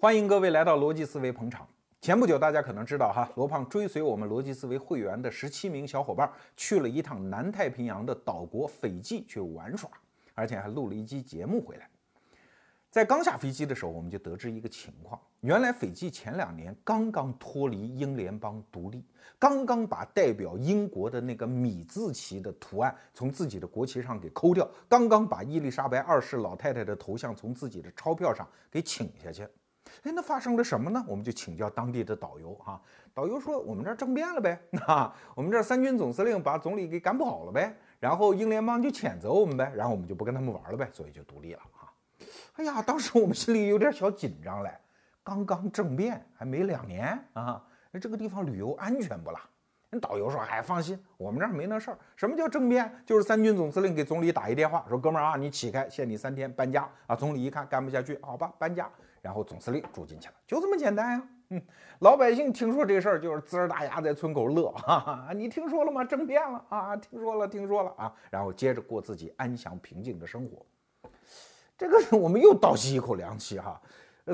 欢迎各位来到逻辑思维捧场。前不久，大家可能知道哈，罗胖追随我们逻辑思维会员的十七名小伙伴去了一趟南太平洋的岛国斐济去玩耍，而且还录了一期节目回来。在刚下飞机的时候，我们就得知一个情况：原来斐济前两年刚刚脱离英联邦独立，刚刚把代表英国的那个米字旗的图案从自己的国旗上给抠掉，刚刚把伊丽莎白二世老太太的头像从自己的钞票上给请下去。哎，那发生了什么呢？我们就请教当地的导游哈。导游说：“我们这儿政变了呗，那我们这儿三军总司令把总理给赶跑了呗，然后英联邦就谴责我们呗，然后我们就不跟他们玩了呗，所以就独立了哈。”哎呀，当时我们心里有点小紧张嘞，刚刚政变还没两年啊，那这个地方旅游安全不啦？那导游说：“哎，放心，我们这儿没那事儿。什么叫政变？就是三军总司令给总理打一电话，说哥们儿啊，你起开，限你三天搬家啊。总理一看干不下去，好吧，搬家。然后总司令住进去了，就这么简单呀。嗯，老百姓听说这事儿就是呲儿大牙在村口乐，哈哈，你听说了吗？政变了啊，听说了，听说了啊。然后接着过自己安详平静的生活。”这个我们又倒吸一口凉气哈，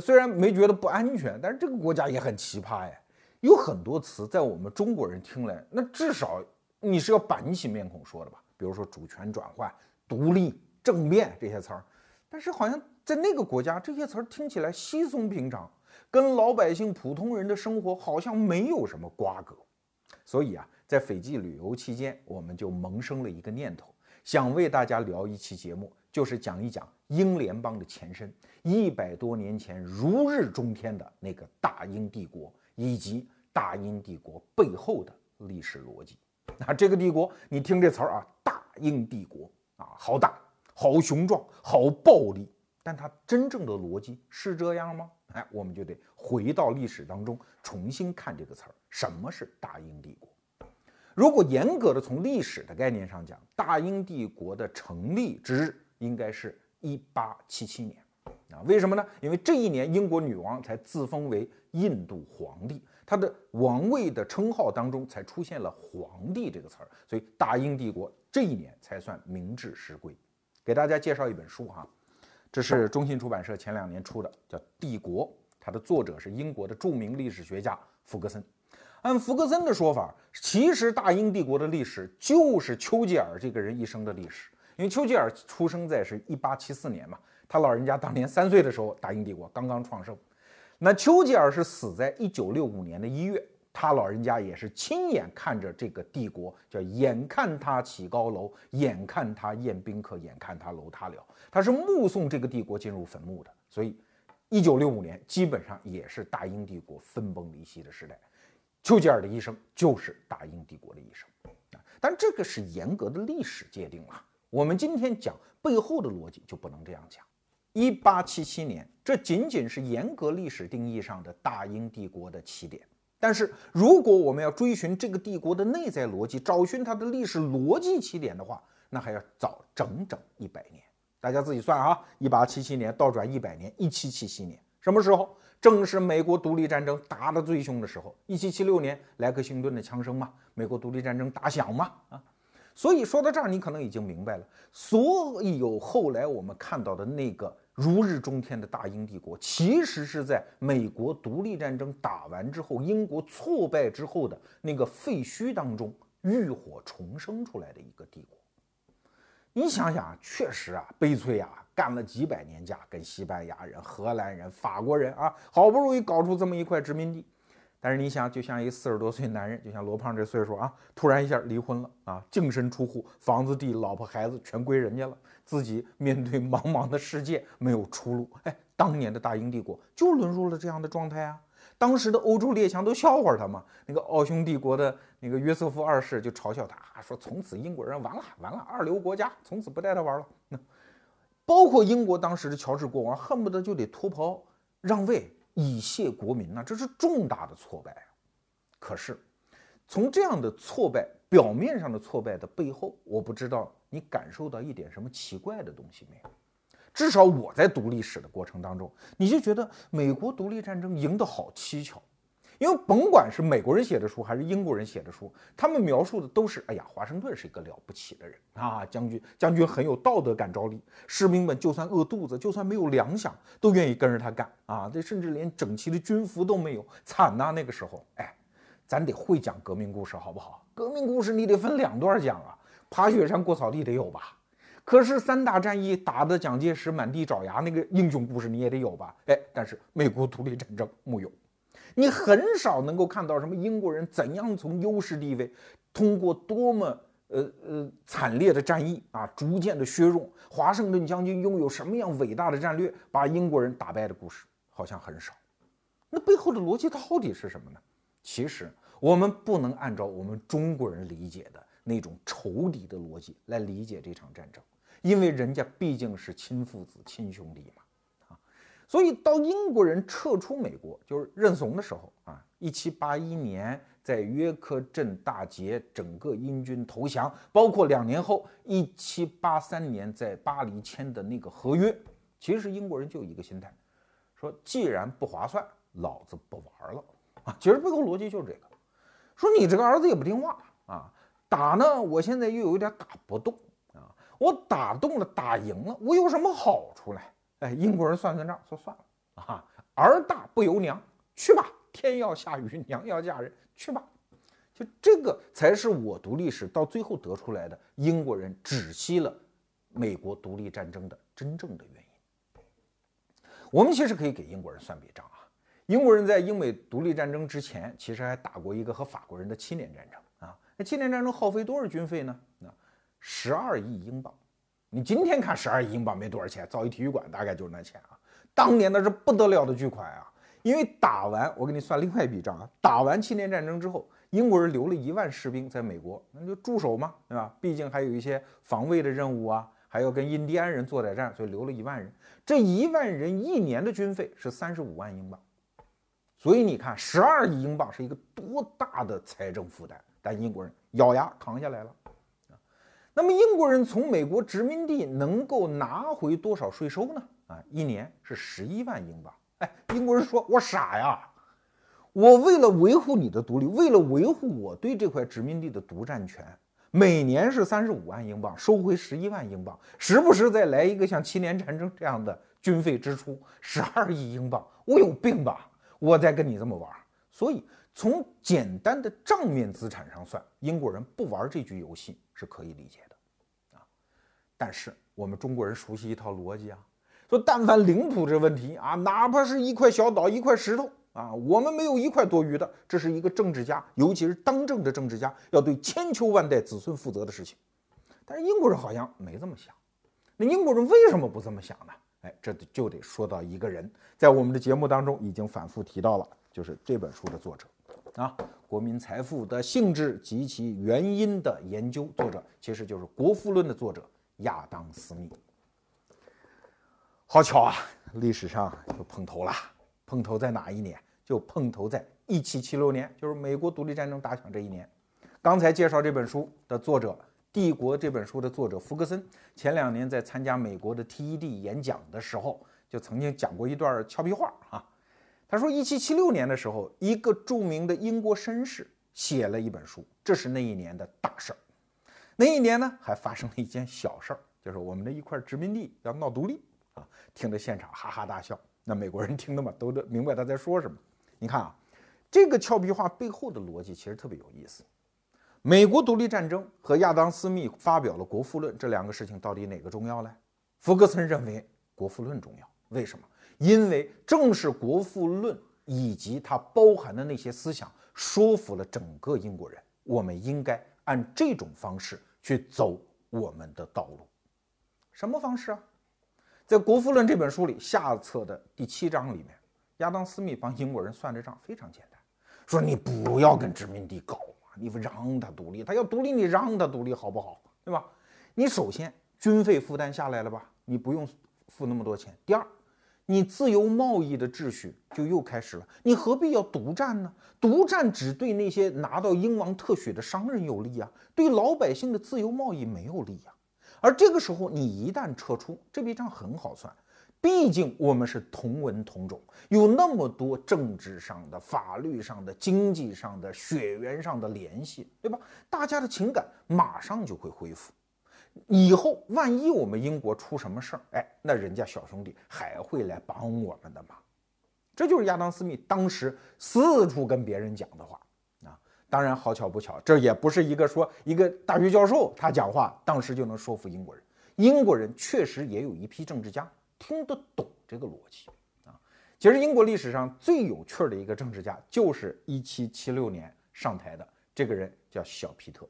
虽然没觉得不安全，但是这个国家也很奇葩呀。有很多词在我们中国人听来，那至少你是要板起面孔说的吧？比如说主权转换、独立、政变这些词儿，但是好像在那个国家，这些词儿听起来稀松平常，跟老百姓普通人的生活好像没有什么瓜葛。所以啊，在斐济旅游期间，我们就萌生了一个念头，想为大家聊一期节目。就是讲一讲英联邦的前身，一百多年前如日中天的那个大英帝国，以及大英帝国背后的历史逻辑。那这个帝国，你听这词儿啊，大英帝国啊，好大，好雄壮，好暴力。但它真正的逻辑是这样吗？哎，我们就得回到历史当中重新看这个词儿，什么是大英帝国？如果严格的从历史的概念上讲，大英帝国的成立之日。应该是一八七七年啊？为什么呢？因为这一年英国女王才自封为印度皇帝，她的王位的称号当中才出现了“皇帝”这个词儿，所以大英帝国这一年才算名至实归。给大家介绍一本书哈，这是中信出版社前两年出的，叫《帝国》，它的作者是英国的著名历史学家福格森。按福格森的说法，其实大英帝国的历史就是丘吉尔这个人一生的历史。因为丘吉尔出生在是一八七四年嘛，他老人家当年三岁的时候，大英帝国刚刚创盛。那丘吉尔是死在一九六五年的一月，他老人家也是亲眼看着这个帝国，叫眼看他起高楼，眼看他宴宾客，眼看他楼塌了，他是目送这个帝国进入坟墓的。所以，一九六五年基本上也是大英帝国分崩离析的时代。丘吉尔的一生就是大英帝国的一生啊，但这个是严格的历史界定了。我们今天讲背后的逻辑就不能这样讲。一八七七年，这仅仅是严格历史定义上的大英帝国的起点。但是，如果我们要追寻这个帝国的内在逻辑，找寻它的历史逻辑起点的话，那还要早整整一百年。大家自己算啊，一八七七年倒转一百年，一七七七年什么时候？正是美国独立战争打得最凶的时候。一七七六年，莱克星顿的枪声嘛，美国独立战争打响嘛，啊。所以说到这儿，你可能已经明白了。所有后来我们看到的那个如日中天的大英帝国，其实是在美国独立战争打完之后，英国挫败之后的那个废墟当中浴火重生出来的一个帝国。你想想，确实啊，悲催啊，干了几百年架，跟西班牙人、荷兰人、法国人啊，好不容易搞出这么一块殖民地。但是你想，就像一个四十多岁男人，就像罗胖这岁数啊，突然一下离婚了啊，净身出户，房子地、老婆孩子全归人家了，自己面对茫茫的世界没有出路。哎，当年的大英帝国就沦入了这样的状态啊！当时的欧洲列强都笑话他嘛，那个奥匈帝国的那个约瑟夫二世就嘲笑他，说从此英国人完了完了，二流国家从此不带他玩了。那包括英国当时的乔治国王，恨不得就得脱袍让位。以谢国民呐，这是重大的挫败！可是，从这样的挫败，表面上的挫败的背后，我不知道你感受到一点什么奇怪的东西没有？至少我在读历史的过程当中，你就觉得美国独立战争赢得好蹊跷，因为甭管是美国人写的书还是英国人写的书，他们描述的都是：哎呀，华盛顿是一个了不起的人啊，将军将军很有道德感召力，士兵们就算饿肚子，就算没有粮饷，都愿意跟着他干啊。这甚至连整齐的军服都没有，惨呐！那个时候，哎，咱得会讲革命故事，好不好？革命故事你得分两段讲啊，爬雪山过草地得有吧？可是三大战役打的蒋介石满地找牙，那个英雄故事你也得有吧？哎，但是美国独立战争木有，你很少能够看到什么英国人怎样从优势地位，通过多么呃呃惨烈的战役啊，逐渐的削弱。华盛顿将军拥有什么样伟大的战略，把英国人打败的故事好像很少。那背后的逻辑到底是什么呢？其实我们不能按照我们中国人理解的那种仇敌的逻辑来理解这场战争。因为人家毕竟是亲父子、亲兄弟嘛，所以到英国人撤出美国，就是认怂的时候啊，一七八一年在约克镇大捷，整个英军投降，包括两年后一七八三年在巴黎签的那个合约，其实英国人就一个心态，说既然不划算，老子不玩了啊，其实背后逻辑就是这个，说你这个儿子也不听话啊，打呢，我现在又有点打不动啊。我打动了，打赢了，我有什么好处呢？哎，英国人算算账，说算了啊，儿大不由娘，去吧，天要下雨，娘要嫁人，去吧。就这个才是我读历史到最后得出来的，英国人止息了美国独立战争的真正的原因。我们其实可以给英国人算笔账啊，英国人在英美独立战争之前，其实还打过一个和法国人的七年战争啊。那七年战争耗费多少军费呢？那？十二亿英镑，你今天看十二亿英镑没多少钱，造一体育馆大概就是那钱啊。当年那是不得了的巨款啊！因为打完，我给你算另外一笔账啊。打完七年战争之后，英国人留了一万士兵在美国，那就驻守嘛，对吧？毕竟还有一些防卫的任务啊，还要跟印第安人作歹战，所以留了一万人。这一万人一年的军费是三十五万英镑，所以你看，十二亿英镑是一个多大的财政负担，但英国人咬牙扛下来了。那么英国人从美国殖民地能够拿回多少税收呢？啊，一年是十一万英镑。哎，英国人说：“我傻呀，我为了维护你的独立，为了维护我对这块殖民地的独占权，每年是三十五万英镑，收回十一万英镑，时不时再来一个像七年战争这样的军费支出，十二亿英镑，我有病吧？我在跟你这么玩。所以从简单的账面资产上算，英国人不玩这局游戏是可以理解。”但是我们中国人熟悉一套逻辑啊，说但凡领土这问题啊，哪怕是一块小岛、一块石头啊，我们没有一块多余的。这是一个政治家，尤其是当政的政治家，要对千秋万代子孙负责的事情。但是英国人好像没这么想。那英国人为什么不这么想呢？哎，这就得说到一个人，在我们的节目当中已经反复提到了，就是这本书的作者啊，《国民财富的性质及其原因的研究》作者，其实就是《国富论》的作者。亚当·斯密，好巧啊！历史上就碰头了，碰头在哪一年？就碰头在一七七六年，就是美国独立战争打响这一年。刚才介绍这本书的作者，《帝国》这本书的作者福格森，前两年在参加美国的 TED 演讲的时候，就曾经讲过一段俏皮话啊。他说，一七七六年的时候，一个著名的英国绅士写了一本书，这是那一年的大事儿。那一年呢，还发生了一件小事儿，就是我们的一块殖民地要闹独立啊！听得现场哈哈大笑。那美国人听的嘛，都明白他在说什么。你看啊，这个俏皮话背后的逻辑其实特别有意思。美国独立战争和亚当·斯密发表了《国富论》这两个事情到底哪个重要呢？福格森认为《国富论》重要。为什么？因为正是《国富论》以及它包含的那些思想，说服了整个英国人，我们应该。按这种方式去走我们的道路，什么方式啊？在《国富论》这本书里下册的第七章里面，亚当·斯密帮英国人算的账非常简单，说你不要跟殖民地搞嘛，你让他独立，他要独立，你让他独立好不好？对吧？你首先军费负担下来了吧？你不用付那么多钱。第二。你自由贸易的秩序就又开始了，你何必要独占呢？独占只对那些拿到英王特许的商人有利啊，对老百姓的自由贸易没有利呀。而这个时候，你一旦撤出，这笔账很好算，毕竟我们是同文同种，有那么多政治上的、法律上的、经济上的、血缘上的联系，对吧？大家的情感马上就会恢复。以后万一我们英国出什么事儿，哎，那人家小兄弟还会来帮我们的忙？这就是亚当·斯密当时四处跟别人讲的话啊。当然，好巧不巧，这也不是一个说一个大学教授他讲话当时就能说服英国人。英国人确实也有一批政治家听得懂这个逻辑啊。其实，英国历史上最有趣的一个政治家就是1776年上台的这个人，叫小皮特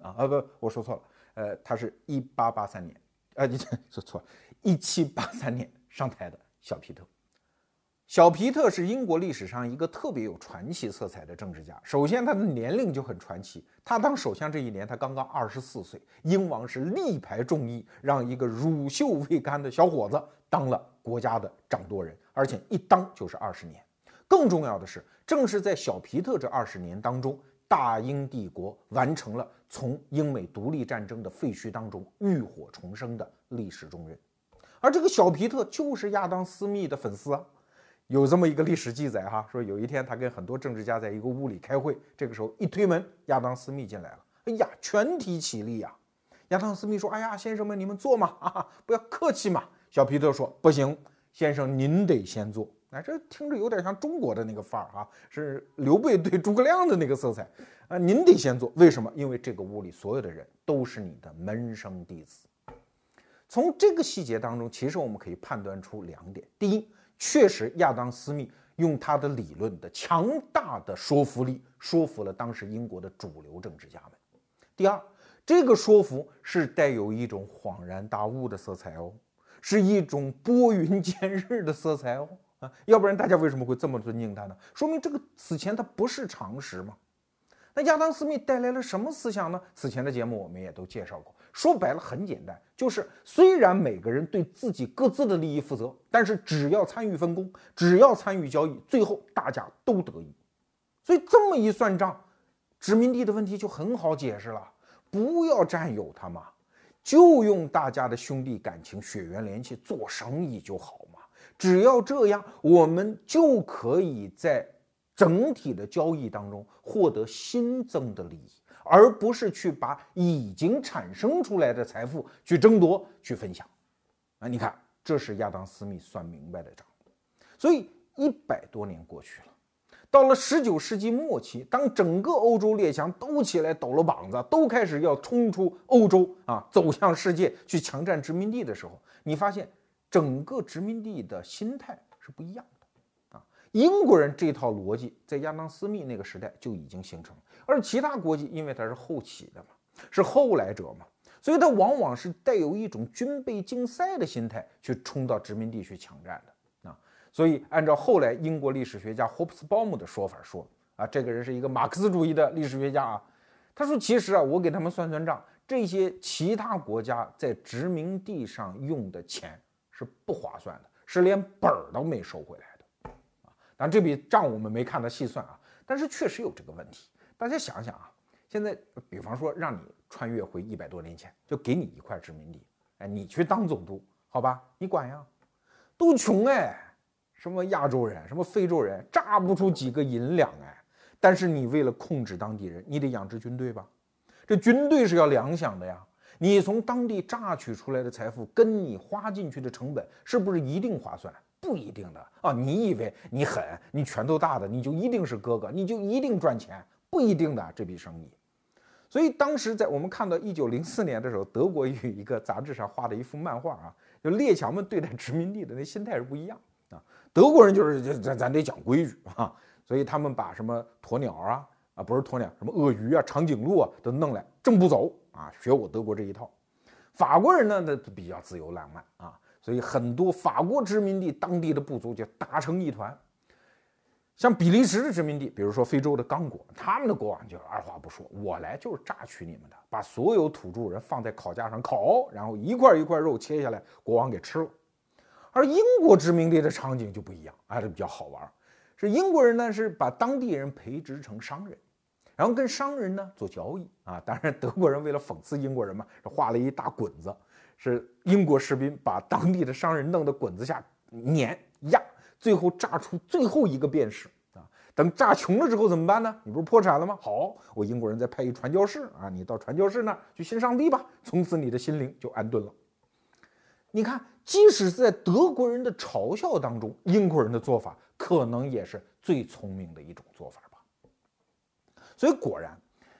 啊啊不，我说错了。呃，他是一八八三年，呃，你说错，一七八三年上台的小皮特。小皮特是英国历史上一个特别有传奇色彩的政治家。首先，他的年龄就很传奇。他当首相这一年，他刚刚二十四岁。英王是力排众议，让一个乳臭未干的小伙子当了国家的掌舵人，而且一当就是二十年。更重要的是，正是在小皮特这二十年当中。大英帝国完成了从英美独立战争的废墟当中浴火重生的历史重任，而这个小皮特就是亚当·斯密的粉丝啊。有这么一个历史记载哈，说有一天他跟很多政治家在一个屋里开会，这个时候一推门，亚当·斯密进来了。哎呀，全体起立呀！亚当·斯密说：“哎呀，先生们，你们坐嘛，啊，不要客气嘛。”小皮特说：“不行，先生您得先坐。”哎，这听着有点像中国的那个范儿哈，是刘备对诸葛亮的那个色彩啊。您得先做，为什么？因为这个屋里所有的人都是你的门生弟子。从这个细节当中，其实我们可以判断出两点：第一，确实亚当·斯密用他的理论的强大的说服力，说服了当时英国的主流政治家们；第二，这个说服是带有一种恍然大悟的色彩哦，是一种拨云见日的色彩哦。啊，要不然大家为什么会这么尊敬他呢？说明这个此前他不是常识吗？那亚当·斯密带来了什么思想呢？此前的节目我们也都介绍过。说白了很简单，就是虽然每个人对自己各自的利益负责，但是只要参与分工，只要参与交易，最后大家都得益。所以这么一算账，殖民地的问题就很好解释了。不要占有它嘛，就用大家的兄弟感情、血缘联系做生意就好嘛。只要这样，我们就可以在整体的交易当中获得新增的利益，而不是去把已经产生出来的财富去争夺、去分享。啊，你看，这是亚当·斯密算明白的账。所以一百多年过去了，到了十九世纪末期，当整个欧洲列强都起来抖了膀子，都开始要冲出欧洲啊，走向世界去强占殖民地的时候，你发现。整个殖民地的心态是不一样的啊！英国人这套逻辑在亚当·斯密那个时代就已经形成了，而其他国际因为它是后起的嘛，是后来者嘛，所以它往往是带有一种军备竞赛的心态去冲到殖民地去抢占的啊！所以按照后来英国历史学家霍普斯鲍姆的说法说啊，这个人是一个马克思主义的历史学家啊，他说其实啊，我给他们算算账，这些其他国家在殖民地上用的钱。是不划算的，是连本儿都没收回来的啊！当然这笔账我们没看他细算啊，但是确实有这个问题。大家想想啊，现在比方说让你穿越回一百多年前，就给你一块殖民地，哎，你去当总督，好吧？你管呀？都穷哎，什么亚洲人，什么非洲人，榨不出几个银两哎。但是你为了控制当地人，你得养支军队吧？这军队是要粮饷的呀。你从当地榨取出来的财富，跟你花进去的成本是不是一定划算？不一定的啊！你以为你狠，你拳头大的，你就一定是哥哥，你就一定赚钱？不一定的这笔生意。所以当时在我们看到一九零四年的时候，德国有一个杂志上画的一幅漫画啊，就列强们对待殖民地的那心态是不一样啊。德国人就是咱咱得讲规矩啊，所以他们把什么鸵鸟啊啊不是鸵鸟，什么鳄鱼啊、长颈鹿啊都弄来，正不走。啊，学我德国这一套，法国人呢，那比较自由浪漫啊，所以很多法国殖民地当地的部族就打成一团。像比利时的殖民地，比如说非洲的刚果，他们的国王就二话不说，我来就是榨取你们的，把所有土著人放在烤架上烤，然后一块一块肉切下来，国王给吃了。而英国殖民地的场景就不一样，啊，这比较好玩，是英国人呢是把当地人培植成商人。然后跟商人呢做交易啊，当然德国人为了讽刺英国人嘛，画了一大滚子，是英国士兵把当地的商人弄得滚子下碾压，最后炸出最后一个便士啊！等炸穷了之后怎么办呢？你不是破产了吗？好，我英国人再派一传教士啊，你到传教士那儿去信上帝吧，从此你的心灵就安顿了。你看，即使是在德国人的嘲笑当中，英国人的做法可能也是最聪明的一种做法。所以果然，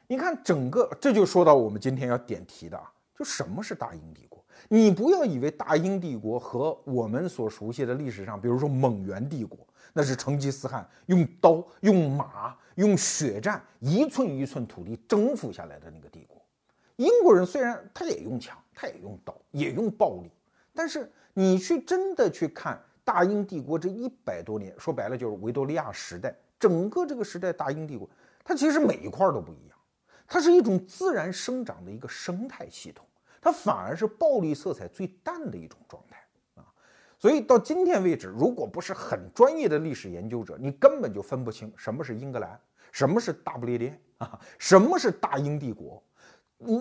你看整个这就说到我们今天要点题的啊，就什么是大英帝国？你不要以为大英帝国和我们所熟悉的历史上，比如说蒙元帝国，那是成吉思汗用刀、用马、用血战，一寸一寸土地征服下来的那个帝国。英国人虽然他也用枪，他也用刀，也用暴力。但是你去真的去看大英帝国这一百多年，说白了就是维多利亚时代，整个这个时代大英帝国，它其实每一块都不一样，它是一种自然生长的一个生态系统，它反而是暴力色彩最淡的一种状态啊。所以到今天为止，如果不是很专业的历史研究者，你根本就分不清什么是英格兰，什么是大不列颠啊，什么是大英帝国。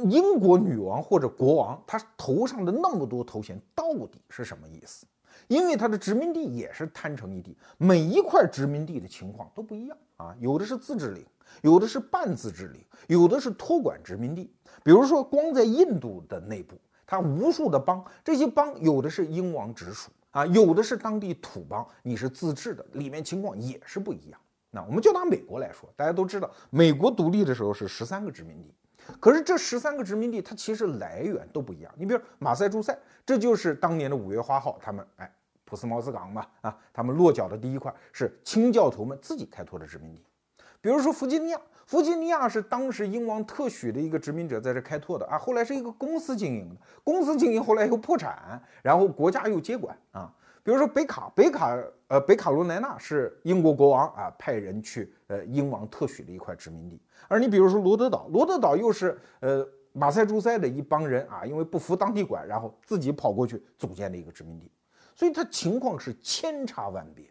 英国女王或者国王，他头上的那么多头衔到底是什么意思？因为他的殖民地也是摊成一地，每一块殖民地的情况都不一样啊，有的是自治领，有的是半自治领，有的是托管殖民地。比如说，光在印度的内部，它无数的邦，这些邦有的是英王直属啊，有的是当地土邦，你是自治的，里面情况也是不一样。那我们就拿美国来说，大家都知道，美国独立的时候是十三个殖民地。可是这十三个殖民地，它其实来源都不一样。你比如马赛诸塞，这就是当年的五月花号，他们哎，普斯茅斯港嘛，啊，他们落脚的第一块是清教徒们自己开拓的殖民地。比如说弗吉尼亚，弗吉尼亚是当时英王特许的一个殖民者在这开拓的啊，后来是一个公司经营的，公司经营后来又破产，然后国家又接管啊。比如说北卡，北卡呃北卡罗来纳是英国国王啊派人去呃英王特许的一块殖民地。而你比如说罗德岛，罗德岛又是呃马赛诸塞的一帮人啊，因为不服当地管，然后自己跑过去组建的一个殖民地，所以它情况是千差万别。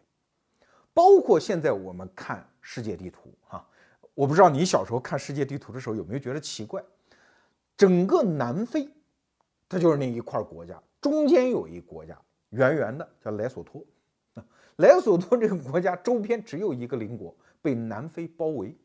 包括现在我们看世界地图哈，我不知道你小时候看世界地图的时候有没有觉得奇怪，整个南非，它就是那一块国家，中间有一国家圆圆的叫莱索托，啊莱索托这个国家周边只有一个邻国被南非包围。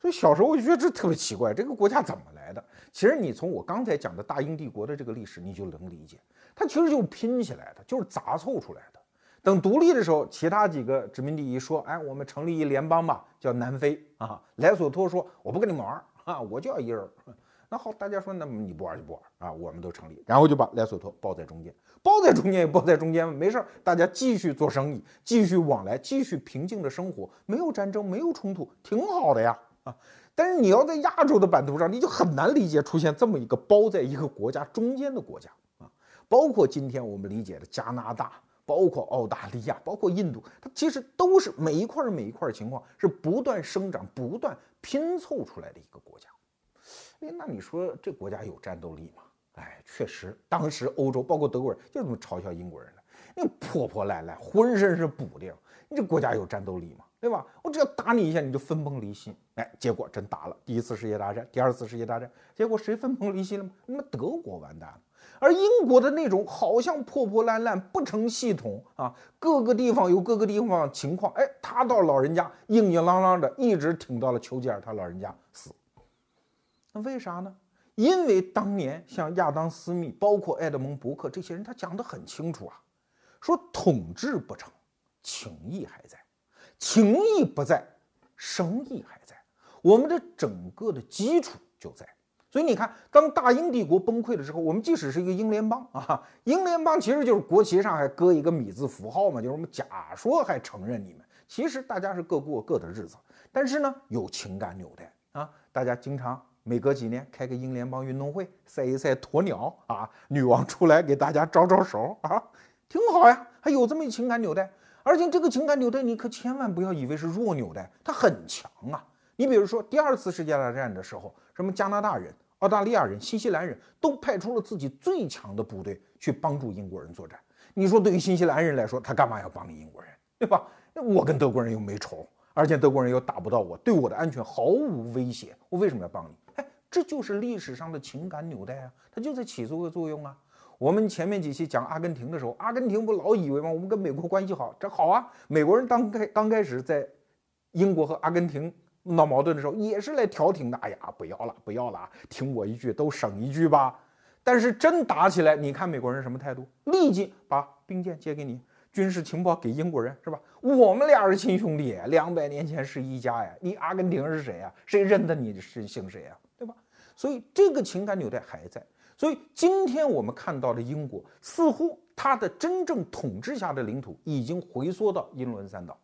所以小时候我就觉得这特别奇怪，这个国家怎么来的？其实你从我刚才讲的大英帝国的这个历史，你就能理解，它其实就是拼起来的，就是杂凑出来的。等独立的时候，其他几个殖民地一说，哎，我们成立一联邦吧，叫南非啊。莱索托说，我不跟你们玩啊，我就要一人。那好，大家说，那么你不玩就不玩啊，我们都成立，然后就把莱索托包在中间，包在中间也包在中间，没事儿，大家继续做生意，继续往来，继续平静的生活，没有战争，没有冲突，挺好的呀。啊，但是你要在亚洲的版图上，你就很难理解出现这么一个包在一个国家中间的国家啊。包括今天我们理解的加拿大，包括澳大利亚，包括印度，它其实都是每一块每一块情况是不断生长、不断拼凑出来的一个国家。哎，那你说这国家有战斗力吗？哎，确实，当时欧洲包括德国人就这么嘲笑英国人的，那破破烂烂，浑身是补丁，你这国家有战斗力吗？对吧？我只要打你一下，你就分崩离析。哎，结果真打了。第一次世界大战，第二次世界大战，结果谁分崩离析了吗？那么德国完蛋了。而英国的那种好像破破烂烂、不成系统啊，各个地方有各个地方情况。哎，他到老人家硬硬朗朗的，一直挺到了丘吉尔他老人家死。那为啥呢？因为当年像亚当·斯密，包括埃德蒙·伯克这些人，他讲得很清楚啊，说统治不成，情谊还在。情义不在，生意还在，我们的整个的基础就在。所以你看，当大英帝国崩溃的时候，我们即使是一个英联邦啊，英联邦其实就是国旗上还搁一个米字符号嘛，就是我们假说还承认你们，其实大家是各过各的日子。但是呢，有情感纽带啊，大家经常每隔几年开个英联邦运动会，赛一赛鸵鸟啊，女王出来给大家招招手啊，挺好呀，还有这么一情感纽带。而且这个情感纽带，你可千万不要以为是弱纽带，它很强啊！你比如说第二次世界大战的时候，什么加拿大人、澳大利亚人、新西兰人都派出了自己最强的部队去帮助英国人作战。你说对于新西兰人来说，他干嘛要帮你英国人，对吧？我跟德国人又没仇，而且德国人又打不到我，对我的安全毫无威胁，我为什么要帮你？哎，这就是历史上的情感纽带啊，它就在起这个作用啊。我们前面几期讲阿根廷的时候，阿根廷不老以为吗？我们跟美国关系好，这好啊！美国人刚开刚开始在英国和阿根廷闹矛盾的时候，也是来调停的。哎呀，不要了，不要了，听我一句，都省一句吧。但是真打起来，你看美国人什么态度？立即把兵舰借给你，军事情报给英国人，是吧？我们俩是亲兄弟，两百年前是一家呀。你阿根廷是谁呀？谁认得你是姓谁呀？对吧？所以这个情感纽带还在。所以今天我们看到的英国，似乎它的真正统治下的领土已经回缩到英伦三岛，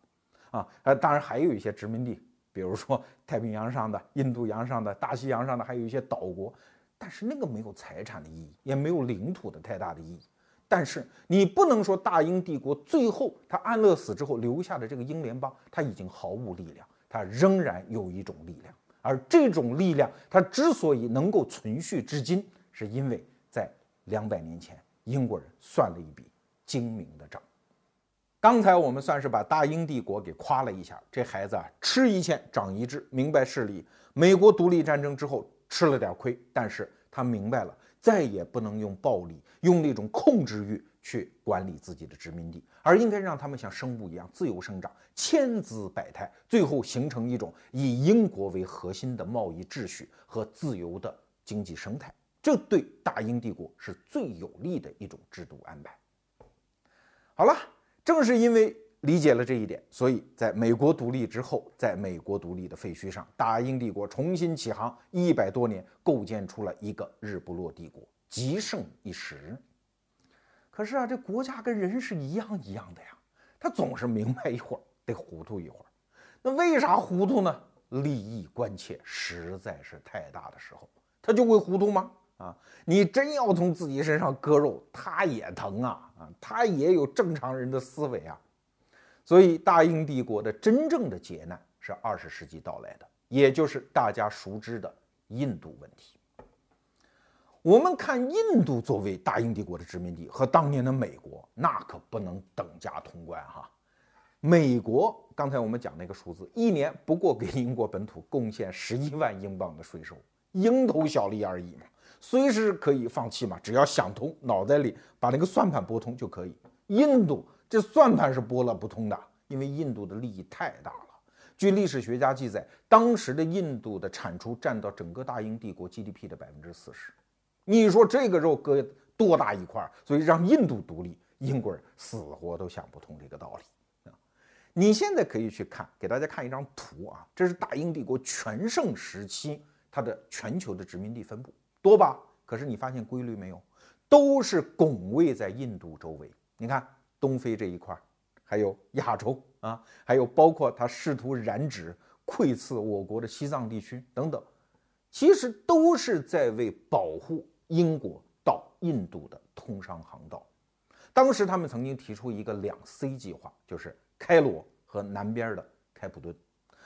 啊，呃，当然还有一些殖民地，比如说太平洋上的、印度洋上的、大西洋上的，还有一些岛国，但是那个没有财产的意义，也没有领土的太大的意义。但是你不能说大英帝国最后他安乐死之后留下的这个英联邦，它已经毫无力量，它仍然有一种力量，而这种力量它之所以能够存续至今。是因为在两百年前，英国人算了一笔精明的账。刚才我们算是把大英帝国给夸了一下，这孩子啊，吃一堑长一智，明白事理。美国独立战争之后吃了点亏，但是他明白了，再也不能用暴力、用那种控制欲去管理自己的殖民地，而应该让他们像生物一样自由生长，千姿百态，最后形成一种以英国为核心的贸易秩序和自由的经济生态。这对大英帝国是最有利的一种制度安排。好了，正是因为理解了这一点，所以在美国独立之后，在美国独立的废墟上，大英帝国重新起航，一百多年构建出了一个日不落帝国，极盛一时。可是啊，这国家跟人是一样一样的呀，他总是明白一会儿，得糊涂一会儿。那为啥糊涂呢？利益关切实在是太大的时候，他就会糊涂吗？啊，你真要从自己身上割肉，他也疼啊啊，他也有正常人的思维啊。所以，大英帝国的真正的劫难是二十世纪到来的，也就是大家熟知的印度问题。我们看印度作为大英帝国的殖民地和当年的美国，那可不能等价通观哈。美国刚才我们讲那个数字，一年不过给英国本土贡献十一万英镑的税收，蝇头小利而已嘛。随时可以放弃嘛，只要想通，脑袋里把那个算盘拨通就可以。印度这算盘是拨了不通的，因为印度的利益太大了。据历史学家记载，当时的印度的产出占到整个大英帝国 GDP 的百分之四十。你说这个肉割多大一块？所以让印度独立，英国人死活都想不通这个道理啊！你现在可以去看，给大家看一张图啊，这是大英帝国全盛时期它的全球的殖民地分布。多吧？可是你发现规律没有？都是拱卫在印度周围。你看东非这一块，还有亚洲啊，还有包括他试图染指窥刺我国的西藏地区等等，其实都是在为保护英国到印度的通商航道。当时他们曾经提出一个两 C 计划，就是开罗和南边的开普敦。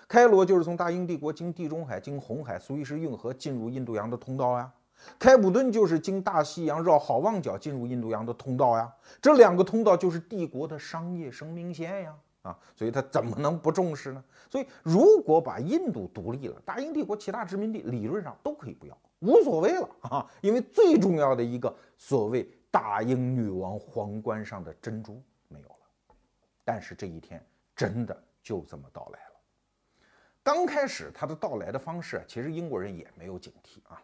开罗就是从大英帝国经地中海、经红海、苏伊士运河进入印度洋的通道呀。开普敦就是经大西洋绕好望角进入印度洋的通道呀，这两个通道就是帝国的商业生命线呀，啊，所以他怎么能不重视呢？所以如果把印度独立了，大英帝国其他殖民地理论上都可以不要，无所谓了啊，因为最重要的一个所谓大英女王皇冠上的珍珠没有了。但是这一天真的就这么到来了。刚开始它的到来的方式，其实英国人也没有警惕啊。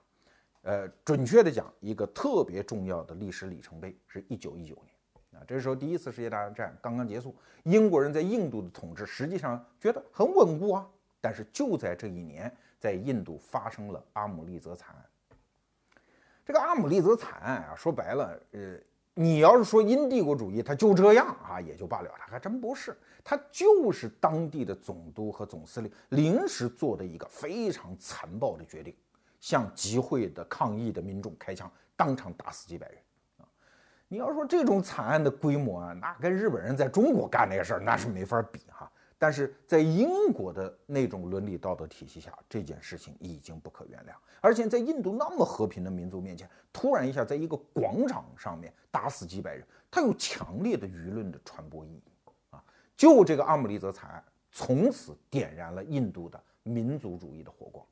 呃，准确的讲，一个特别重要的历史里程碑是一九一九年啊，这时候第一次世界大战刚刚结束，英国人在印度的统治实际上觉得很稳固啊。但是就在这一年，在印度发生了阿姆利则惨案。这个阿姆利则惨案啊，说白了，呃，你要是说英帝国主义，它就这样啊，也就罢了，它还真不是，它就是当地的总督和总司令临时做的一个非常残暴的决定。向集会的抗议的民众开枪，当场打死几百人啊！你要说这种惨案的规模啊，那跟日本人在中国干那个事儿那是没法比哈。但是在英国的那种伦理道德体系下，这件事情已经不可原谅。而且在印度那么和平的民族面前，突然一下在一个广场上面打死几百人，它有强烈的舆论的传播意义啊！就这个阿姆利则惨案，从此点燃了印度的民族主义的火光。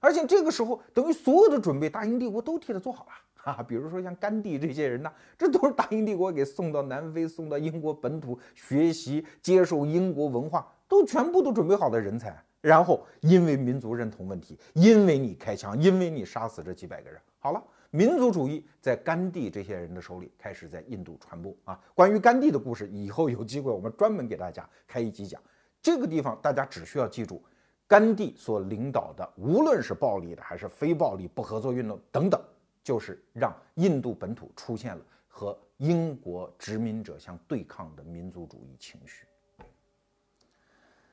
而且这个时候，等于所有的准备，大英帝国都替他做好了 啊，比如说像甘地这些人呢，这都是大英帝国给送到南非、送到英国本土学习、接受英国文化，都全部都准备好的人才。然后因为民族认同问题，因为你开枪，因为你杀死这几百个人，好了，民族主义在甘地这些人的手里开始在印度传播啊。关于甘地的故事，以后有机会我们专门给大家开一集讲。这个地方大家只需要记住。甘地所领导的，无论是暴力的还是非暴力不合作运动等等，就是让印度本土出现了和英国殖民者相对抗的民族主义情绪。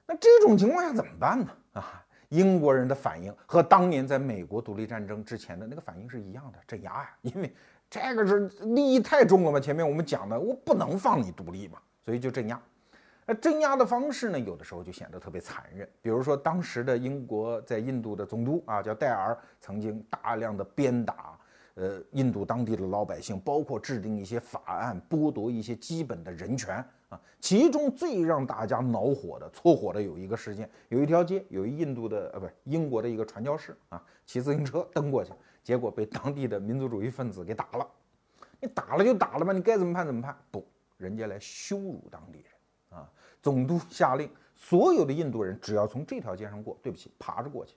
那这种情况下怎么办呢？啊，英国人的反应和当年在美国独立战争之前的那个反应是一样的，镇压呀，因为这个是利益太重了嘛。前面我们讲的，我不能放你独立嘛，所以就镇压。那镇压的方式呢，有的时候就显得特别残忍。比如说，当时的英国在印度的总督啊，叫戴尔，曾经大量的鞭打，呃，印度当地的老百姓，包括制定一些法案，剥夺一些基本的人权啊。其中最让大家恼火的、搓火的有一个事件，有一条街，有一印度的呃，不是英国的一个传教士啊，骑自行车蹬过去，结果被当地的民族主义分子给打了。你打了就打了吧，你该怎么判怎么判？不，人家来羞辱当地人。总督下令，所有的印度人只要从这条街上过，对不起，爬着过去。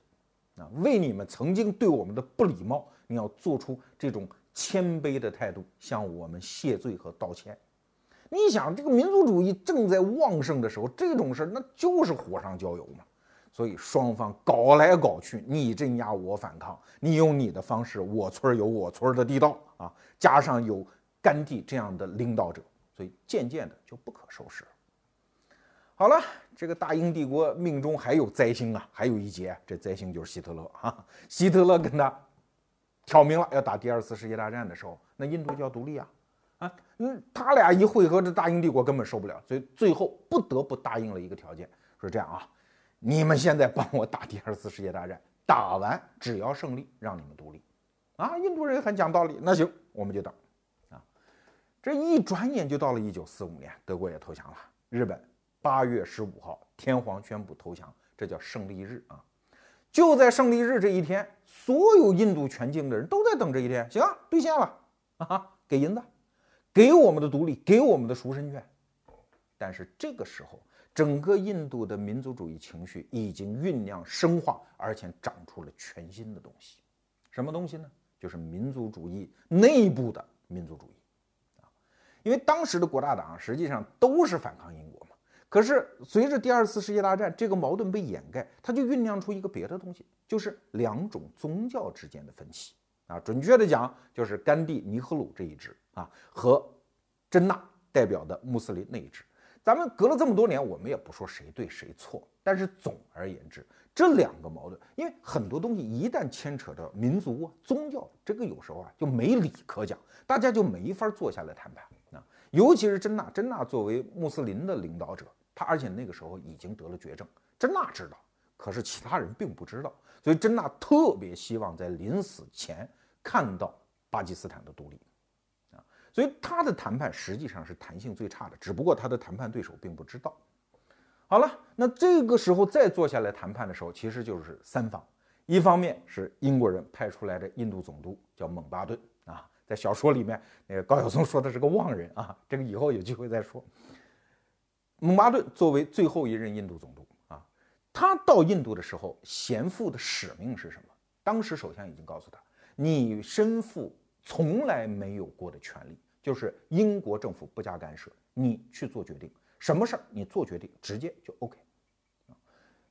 啊，为你们曾经对我们的不礼貌，你要做出这种谦卑的态度，向我们谢罪和道歉。你想，这个民族主义正在旺盛的时候，这种事儿那就是火上浇油嘛。所以双方搞来搞去，你镇压我反抗，你用你的方式，我村有我村的地道啊，加上有甘地这样的领导者，所以渐渐的就不可收拾了。好了，这个大英帝国命中还有灾星啊，还有一劫，这灾星就是希特勒啊。希特勒跟他挑明了要打第二次世界大战的时候，那印度就要独立啊，啊，嗯，他俩一会合，这大英帝国根本受不了，所以最后不得不答应了一个条件，说这样啊，你们现在帮我打第二次世界大战，打完只要胜利，让你们独立，啊，印度人很讲道理，那行，我们就等，啊，这一转眼就到了一九四五年，德国也投降了，日本。八月十五号，天皇宣布投降，这叫胜利日啊！就在胜利日这一天，所有印度全境的人都在等这一天。行啊，兑现了啊！给银子，给我们的独立，给我们的赎身券。但是这个时候，整个印度的民族主义情绪已经酝酿深化，而且长出了全新的东西。什么东西呢？就是民族主义内部的民族主义啊！因为当时的国大党实际上都是反抗英国。可是，随着第二次世界大战，这个矛盾被掩盖，它就酝酿出一个别的东西，就是两种宗教之间的分歧啊。准确的讲，就是甘地、尼赫鲁这一支啊，和真纳代表的穆斯林那一支。咱们隔了这么多年，我们也不说谁对谁错，但是总而言之，这两个矛盾，因为很多东西一旦牵扯到民族啊、宗教，这个有时候啊就没理可讲，大家就没法坐下来谈判啊。尤其是真纳，真纳作为穆斯林的领导者。他而且那个时候已经得了绝症，真纳知道，可是其他人并不知道，所以真纳特别希望在临死前看到巴基斯坦的独立，啊，所以他的谈判实际上是弹性最差的，只不过他的谈判对手并不知道。好了，那这个时候再坐下来谈判的时候，其实就是三方，一方面是英国人派出来的印度总督叫蒙巴顿啊，在小说里面那个高晓松说的是个妄人啊，这个以后有机会再说。蒙巴顿作为最后一任印度总督啊，他到印度的时候，贤父的使命是什么？当时首相已经告诉他，你身负从来没有过的权利，就是英国政府不加干涉，你去做决定，什么事儿你做决定直接就 OK。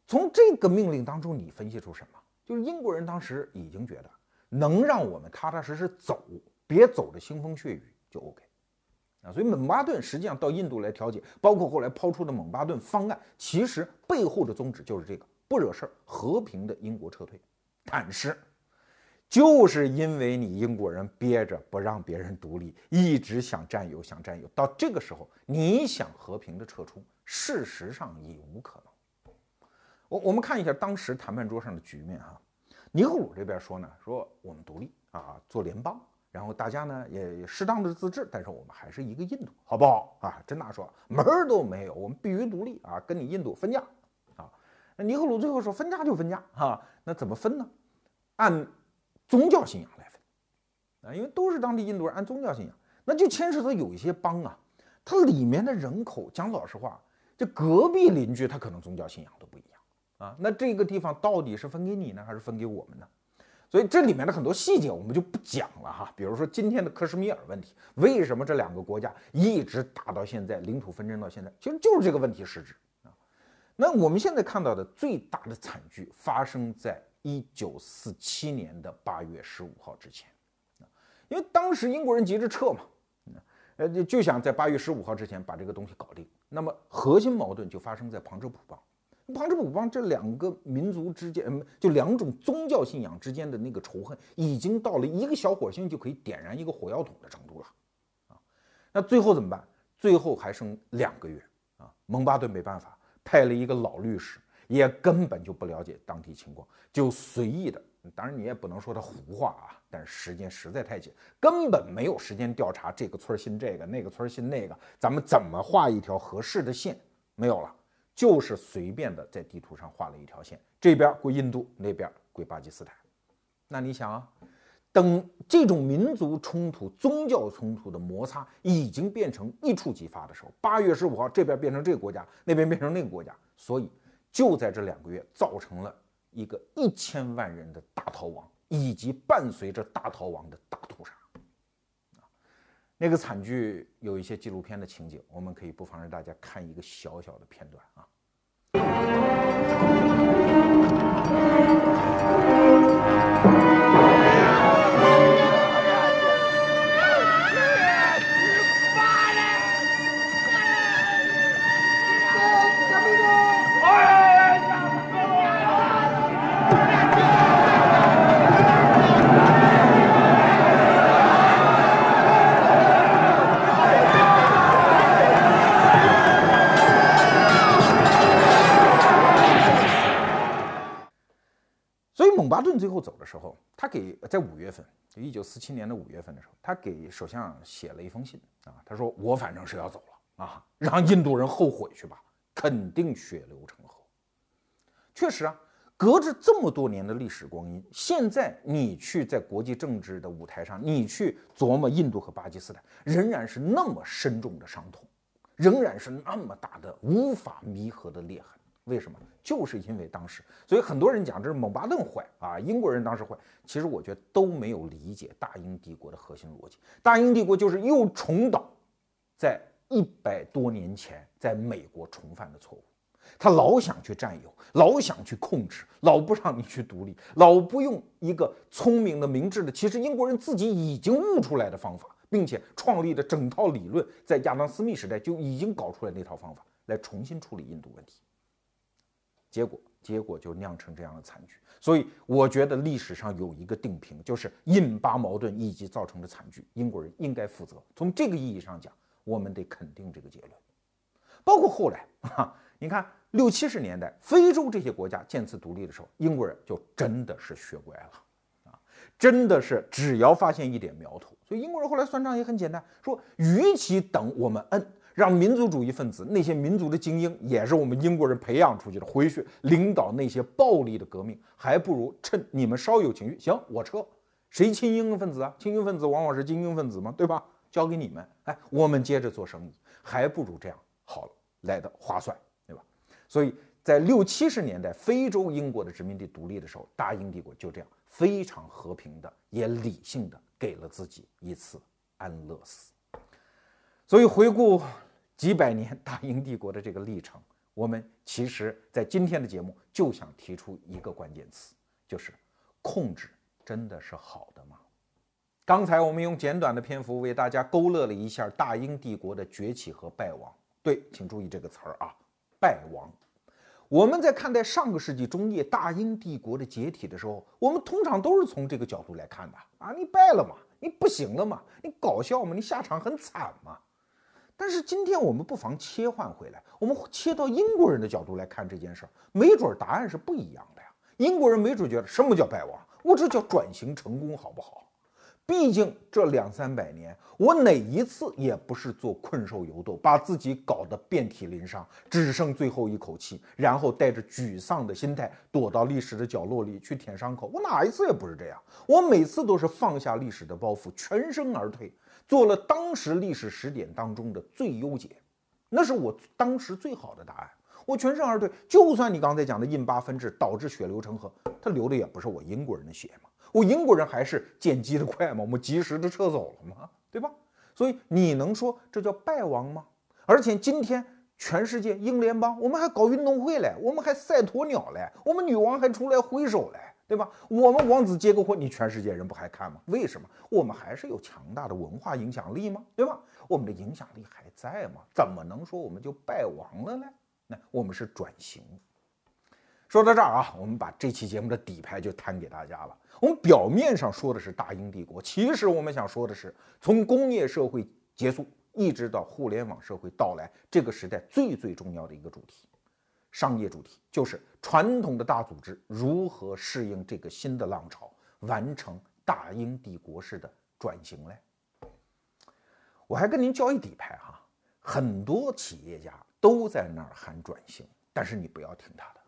从这个命令当中，你分析出什么？就是英国人当时已经觉得，能让我们踏踏实实走，别走的腥风血雨就 OK。所以蒙巴顿实际上到印度来调解，包括后来抛出的蒙巴顿方案，其实背后的宗旨就是这个：不惹事儿，和平的英国撤退。但是，就是因为你英国人憋着不让别人独立，一直想占有，想占有，到这个时候，你想和平的撤出，事实上已无可能。我我们看一下当时谈判桌上的局面哈，尼赫鲁这边说呢，说我们独立啊，做联邦。然后大家呢也适当的自治，但是我们还是一个印度，好不好啊？真纳说门儿都没有，我们必须独立啊，跟你印度分家啊。那尼赫鲁最后说分家就分家哈，那怎么分呢？按宗教信仰来分啊，因为都是当地印度人，按宗教信仰，那就牵涉到有一些邦啊，它里面的人口，讲老实话，这隔壁邻居他可能宗教信仰都不一样啊。那这个地方到底是分给你呢，还是分给我们呢？所以这里面的很多细节我们就不讲了哈。比如说今天的克什米尔问题，为什么这两个国家一直打到现在，领土纷争到现在，其实就是这个问题实质啊。那我们现在看到的最大的惨剧发生在一九四七年的八月十五号之前啊，因为当时英国人急着撤嘛，呃，就想在八月十五号之前把这个东西搞定。那么核心矛盾就发生在旁遮普邦。旁遮普邦这两个民族之间，嗯，就两种宗教信仰之间的那个仇恨，已经到了一个小火星就可以点燃一个火药桶的程度了，啊，那最后怎么办？最后还剩两个月啊！蒙巴顿没办法，派了一个老律师，也根本就不了解当地情况，就随意的，当然你也不能说他胡话啊，但是时间实在太紧，根本没有时间调查这个村信这个，那个村信那个，咱们怎么画一条合适的线？没有了。就是随便的在地图上画了一条线，这边归印度，那边归巴基斯坦。那你想啊，等这种民族冲突、宗教冲突的摩擦已经变成一触即发的时候，八月十五号这边变成这个国家，那边变成那个国家，所以就在这两个月造成了一个一千万人的大逃亡，以及伴随着大逃亡的大屠杀。那个惨剧有一些纪录片的情景，我们可以不妨让大家看一个小小的片段啊。最后走的时候，他给在五月份，一九四七年的五月份的时候，他给首相写了一封信啊。他说：“我反正是要走了啊，让印度人后悔去吧，肯定血流成河。”确实啊，隔着这么多年的历史光阴，现在你去在国际政治的舞台上，你去琢磨印度和巴基斯坦，仍然是那么深重的伤痛，仍然是那么大的无法弥合的裂痕。为什么？就是因为当时，所以很多人讲这是蒙巴顿坏啊，英国人当时坏。其实我觉得都没有理解大英帝国的核心逻辑。大英帝国就是又重蹈在一百多年前在美国重犯的错误，他老想去占有，老想去控制，老不让你去独立，老不用一个聪明的、明智的，其实英国人自己已经悟出来的方法，并且创立的整套理论，在亚当·斯密时代就已经搞出来那套方法来重新处理印度问题。结果，结果就酿成这样的惨剧。所以，我觉得历史上有一个定评，就是印巴矛盾以及造成的惨剧，英国人应该负责。从这个意义上讲，我们得肯定这个结论。包括后来 啊，你看六七十年代，非洲这些国家渐次独立的时候，英国人就真的是学乖了啊，真的是只要发现一点苗头，所以英国人后来算账也很简单，说与其等我们摁。让民族主义分子那些民族的精英，也是我们英国人培养出去的，回去领导那些暴力的革命，还不如趁你们稍有情绪，行，我撤。谁亲英分子啊？亲英分子往往是精英分子嘛，对吧？交给你们，哎，我们接着做生意，还不如这样好了，来的划算，对吧？所以在六七十年代，非洲英国的殖民地独立的时候，大英帝国就这样非常和平的，也理性的给了自己一次安乐死。所以回顾。几百年大英帝国的这个历程，我们其实，在今天的节目就想提出一个关键词，就是控制真的是好的吗？刚才我们用简短的篇幅为大家勾勒了一下大英帝国的崛起和败亡。对，请注意这个词儿啊，败亡。我们在看待上个世纪中叶大英帝国的解体的时候，我们通常都是从这个角度来看的啊，你败了嘛，你不行了嘛，你搞笑嘛，你下场很惨嘛。但是今天我们不妨切换回来，我们切到英国人的角度来看这件事儿，没准答案是不一样的呀。英国人没准觉得什么叫败亡，我这叫转型成功，好不好？毕竟这两三百年，我哪一次也不是做困兽犹斗，把自己搞得遍体鳞伤，只剩最后一口气，然后带着沮丧的心态躲到历史的角落里去舔伤口。我哪一次也不是这样，我每次都是放下历史的包袱，全身而退，做了当时历史时点当中的最优解，那是我当时最好的答案。我全身而退，就算你刚才讲的印巴分治导致血流成河，他流的也不是我英国人的血嘛。我英国人还是见机的快嘛，我们及时的撤走了嘛，对吧？所以你能说这叫败亡吗？而且今天全世界英联邦，我们还搞运动会嘞，我们还赛鸵鸟嘞，我们女王还出来挥手嘞，对吧？我们王子结个婚，你全世界人不还看吗？为什么？我们还是有强大的文化影响力吗？对吧？我们的影响力还在吗？怎么能说我们就败亡了呢？那我们是转型。说到这儿啊，我们把这期节目的底牌就摊给大家了。我们表面上说的是大英帝国，其实我们想说的是，从工业社会结束一直到互联网社会到来，这个时代最最重要的一个主题，商业主题，就是传统的大组织如何适应这个新的浪潮，完成大英帝国式的转型嘞。我还跟您交一底牌哈，很多企业家都在那儿喊转型，但是你不要听他的。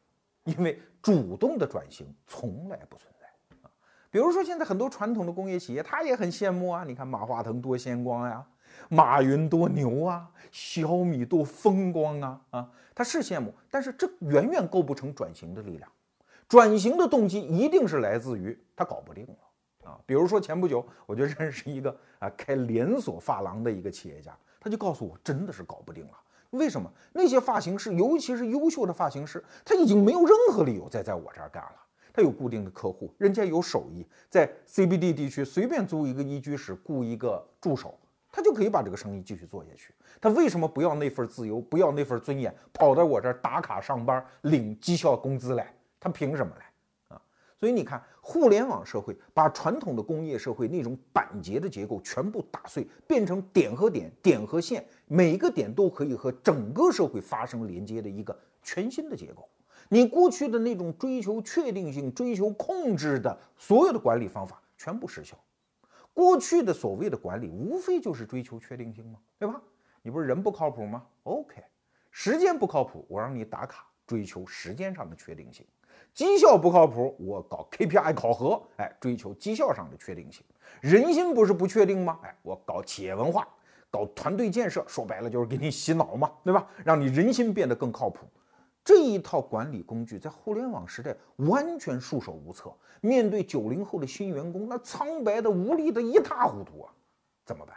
因为主动的转型从来不存在啊，比如说现在很多传统的工业企业，他也很羡慕啊。你看马化腾多鲜光呀，马云多牛啊，小米多风光啊啊，他是羡慕，但是这远远构不成转型的力量。转型的动机一定是来自于他搞不定了啊。比如说前不久我就认识一个啊开连锁发廊的一个企业家，他就告诉我，真的是搞不定了。为什么那些发型师，尤其是优秀的发型师，他已经没有任何理由再在我这儿干了。他有固定的客户，人家有手艺，在 CBD 地区随便租一个一居室，雇一个助手，他就可以把这个生意继续做下去。他为什么不要那份自由，不要那份尊严，跑到我这儿打卡上班，领绩效工资来？他凭什么来？啊所以你看，互联网社会把传统的工业社会那种板结的结构全部打碎，变成点和点、点和线，每个点都可以和整个社会发生连接的一个全新的结构。你过去的那种追求确定性、追求控制的所有的管理方法全部失效。过去的所谓的管理，无非就是追求确定性嘛，对吧？你不是人不靠谱吗？OK，时间不靠谱，我让你打卡，追求时间上的确定性。绩效不靠谱，我搞 KPI 考核，哎，追求绩效上的确定性。人心不是不确定吗？哎，我搞企业文化，搞团队建设，说白了就是给你洗脑嘛，对吧？让你人心变得更靠谱。这一套管理工具在互联网时代完全束手无策。面对九零后的新员工，那苍白的、无力的一塌糊涂啊，怎么办？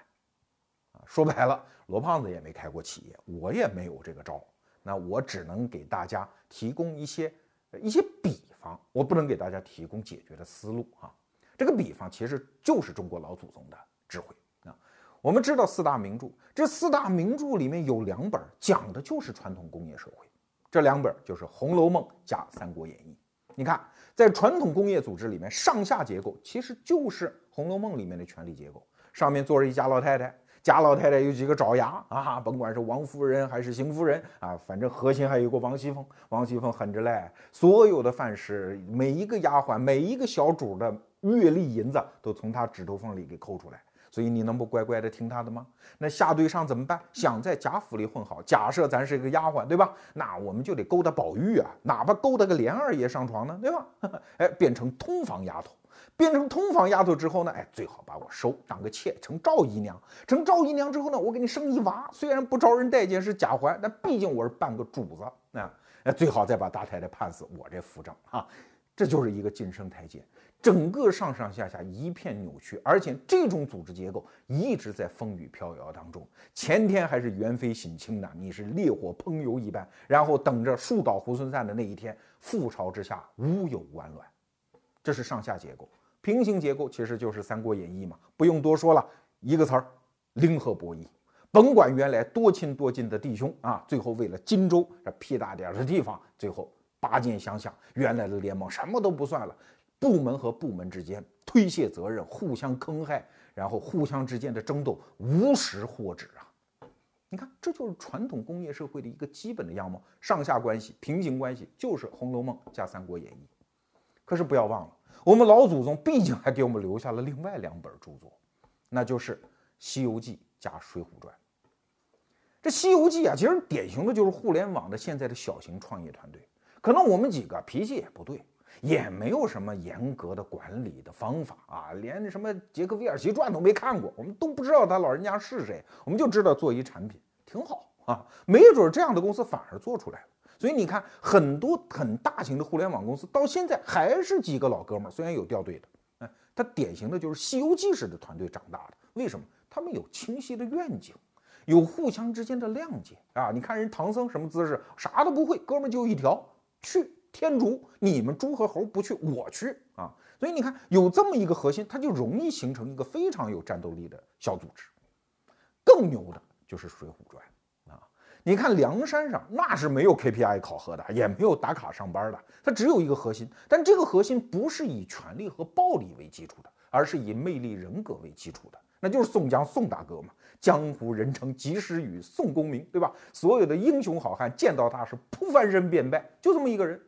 啊，说白了，罗胖子也没开过企业，我也没有这个招，那我只能给大家提供一些。一些比方，我不能给大家提供解决的思路啊。这个比方其实就是中国老祖宗的智慧啊。我们知道四大名著，这四大名著里面有两本讲的就是传统工业社会，这两本就是《红楼梦》加《三国演义》。你看，在传统工业组织里面，上下结构其实就是《红楼梦》里面的权力结构，上面坐着一家老太太。贾老太太有几个爪牙啊？甭管是王夫人还是邢夫人啊，反正核心还有个王熙凤。王熙凤狠着嘞，所有的饭食，每一个丫鬟，每一个小主的月例银子都从她指头缝里给抠出来。所以你能不乖乖的听他的吗？那下对上怎么办？想在贾府里混好，假设咱是一个丫鬟，对吧？那我们就得勾搭宝玉啊，哪怕勾搭个连二爷上床呢，对吧？哎，变成通房丫头。变成通房丫头之后呢，哎，最好把我收当个妾，成赵姨娘。成赵姨娘之后呢，我给你生一娃，虽然不招人待见，是贾环，但毕竟我是半个主子啊。哎，最好再把大太太判死，我这扶正啊。这就是一个晋升台阶。整个上上下下一片扭曲，而且这种组织结构一直在风雨飘摇当中。前天还是元妃省亲的，你是烈火烹油一般，然后等着树倒猢狲散的那一天，覆巢之下无有完卵。这是上下结构。平行结构其实就是《三国演义》嘛，不用多说了，一个词儿，零和博弈。甭管原来多亲多近的弟兄啊，最后为了荆州这屁大点儿的地方，最后拔剑相向，原来的联盟什么都不算了，部门和部门之间推卸责任，互相坑害，然后互相之间的争斗无时获止啊！你看，这就是传统工业社会的一个基本的样貌，上下关系、平行关系，就是《红楼梦》加《三国演义》。可是不要忘了，我们老祖宗毕竟还给我们留下了另外两本著作，那就是《西游记》加《水浒传》。这《西游记》啊，其实典型的就是互联网的现在的小型创业团队。可能我们几个脾气也不对，也没有什么严格的管理的方法啊，连什么杰克威尔奇传都没看过，我们都不知道他老人家是谁，我们就知道做一产品挺好啊，没准这样的公司反而做出来了。所以你看，很多很大型的互联网公司到现在还是几个老哥们儿，虽然有掉队的，哎，他典型的就是《西游记》式的团队长大的。为什么？他们有清晰的愿景，有互相之间的谅解啊。你看人唐僧什么姿势，啥都不会，哥们儿就一条。去天竺，你们猪和猴不去，我去啊！所以你看，有这么一个核心，它就容易形成一个非常有战斗力的小组织。更牛的就是《水浒传》啊！你看梁山上那是没有 KPI 考核的，也没有打卡上班的，它只有一个核心，但这个核心不是以权力和暴力为基础的，而是以魅力人格为基础的，那就是宋江宋大哥嘛。江湖人称及时雨宋公明，对吧？所有的英雄好汉见到他是扑翻身便拜，就这么一个人。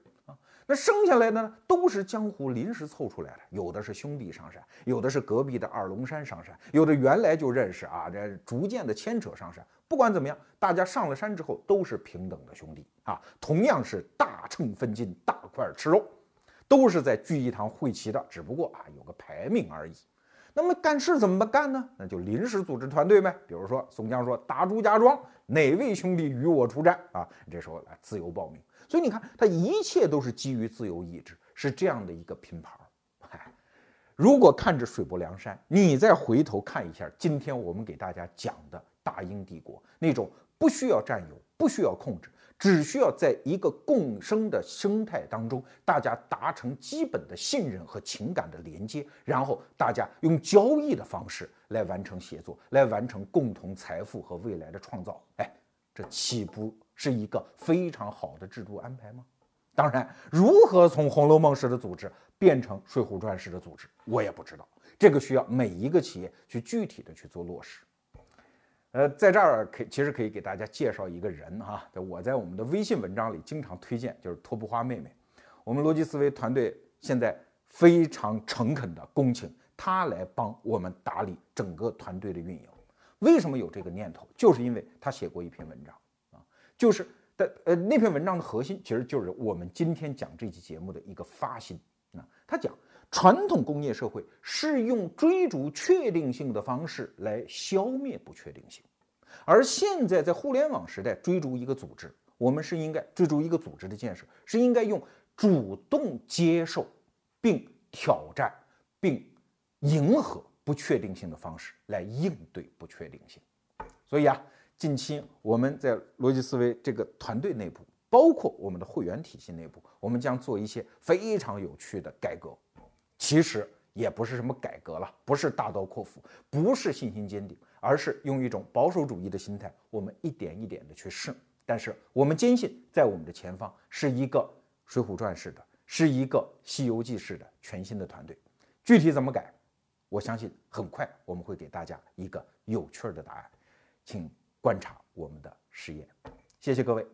那生下来的呢，都是江湖临时凑出来的，有的是兄弟上山，有的是隔壁的二龙山上山，有的原来就认识啊，这逐渐的牵扯上山。不管怎么样，大家上了山之后都是平等的兄弟啊，同样是大秤分金，大块吃肉，都是在聚义堂会齐的，只不过啊有个排名而已。那么干事怎么干呢？那就临时组织团队呗。比如说宋江说打朱家庄，哪位兄弟与我出战啊？这时候来自由报名。所以你看，他一切都是基于自由意志，是这样的一个拼盘。嗨，如果看着水泊梁山，你再回头看一下今天我们给大家讲的大英帝国那种不需要占有、不需要控制。只需要在一个共生的生态当中，大家达成基本的信任和情感的连接，然后大家用交易的方式来完成协作，来完成共同财富和未来的创造。哎，这岂不是一个非常好的制度安排吗？当然，如何从《红楼梦》式的组织变成《水浒传》式的组织，我也不知道。这个需要每一个企业去具体的去做落实。呃，在这儿可其实可以给大家介绍一个人哈，我在我们的微信文章里经常推荐，就是托布花妹妹。我们逻辑思维团队现在非常诚恳的恭请她来帮我们打理整个团队的运营。为什么有这个念头？就是因为她写过一篇文章，就是的呃那篇文章的核心其实就是我们今天讲这期节目的一个发心啊。他讲传统工业社会是用追逐确定性的方式来消灭不确定性。而现在在互联网时代，追逐一个组织，我们是应该追逐一个组织的建设，是应该用主动接受，并挑战，并迎合不确定性的方式来应对不确定性。所以啊，近期我们在逻辑思维这个团队内部，包括我们的会员体系内部，我们将做一些非常有趣的改革。其实也不是什么改革了，不是大刀阔斧，不是信心坚定。而是用一种保守主义的心态，我们一点一点的去试。但是我们坚信，在我们的前方是一个《水浒传》式的，是一个《西游记》式的全新的团队。具体怎么改，我相信很快我们会给大家一个有趣的答案。请观察我们的实验。谢谢各位。